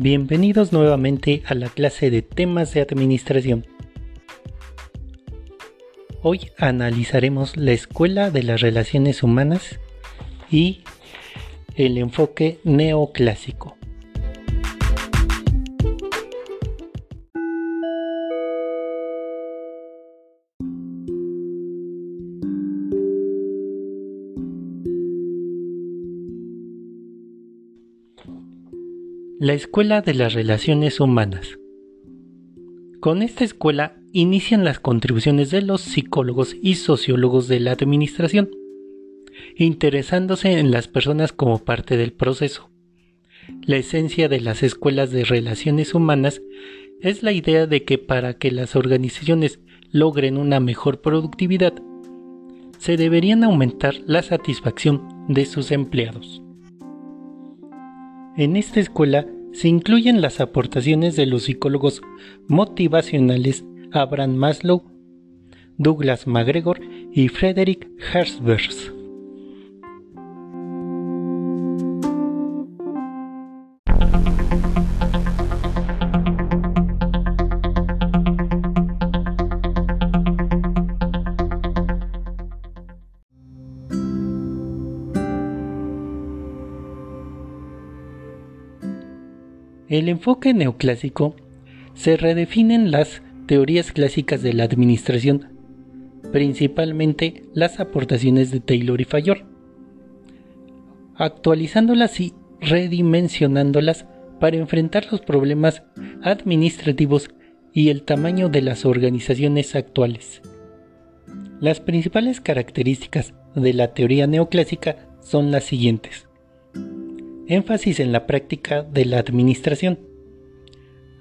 Bienvenidos nuevamente a la clase de temas de administración. Hoy analizaremos la escuela de las relaciones humanas y el enfoque neoclásico. La Escuela de las Relaciones Humanas. Con esta escuela inician las contribuciones de los psicólogos y sociólogos de la administración, interesándose en las personas como parte del proceso. La esencia de las escuelas de relaciones humanas es la idea de que para que las organizaciones logren una mejor productividad, se deberían aumentar la satisfacción de sus empleados. En esta escuela se incluyen las aportaciones de los psicólogos motivacionales Abraham Maslow, Douglas MacGregor y Frederick Herzberg. El enfoque neoclásico se redefinen las teorías clásicas de la administración, principalmente las aportaciones de Taylor y Fayol, actualizándolas y redimensionándolas para enfrentar los problemas administrativos y el tamaño de las organizaciones actuales. Las principales características de la teoría neoclásica son las siguientes énfasis en la práctica de la administración,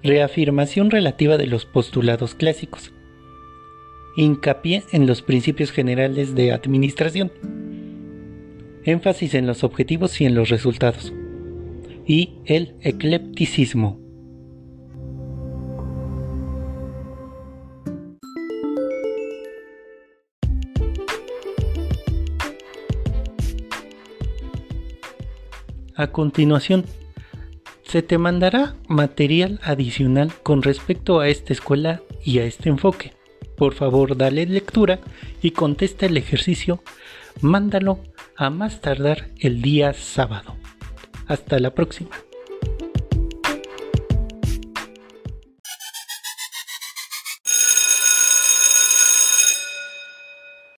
reafirmación relativa de los postulados clásicos, hincapié en los principios generales de administración, énfasis en los objetivos y en los resultados, y el eclepticismo. A continuación, se te mandará material adicional con respecto a esta escuela y a este enfoque. Por favor, dale lectura y contesta el ejercicio. Mándalo a más tardar el día sábado. Hasta la próxima.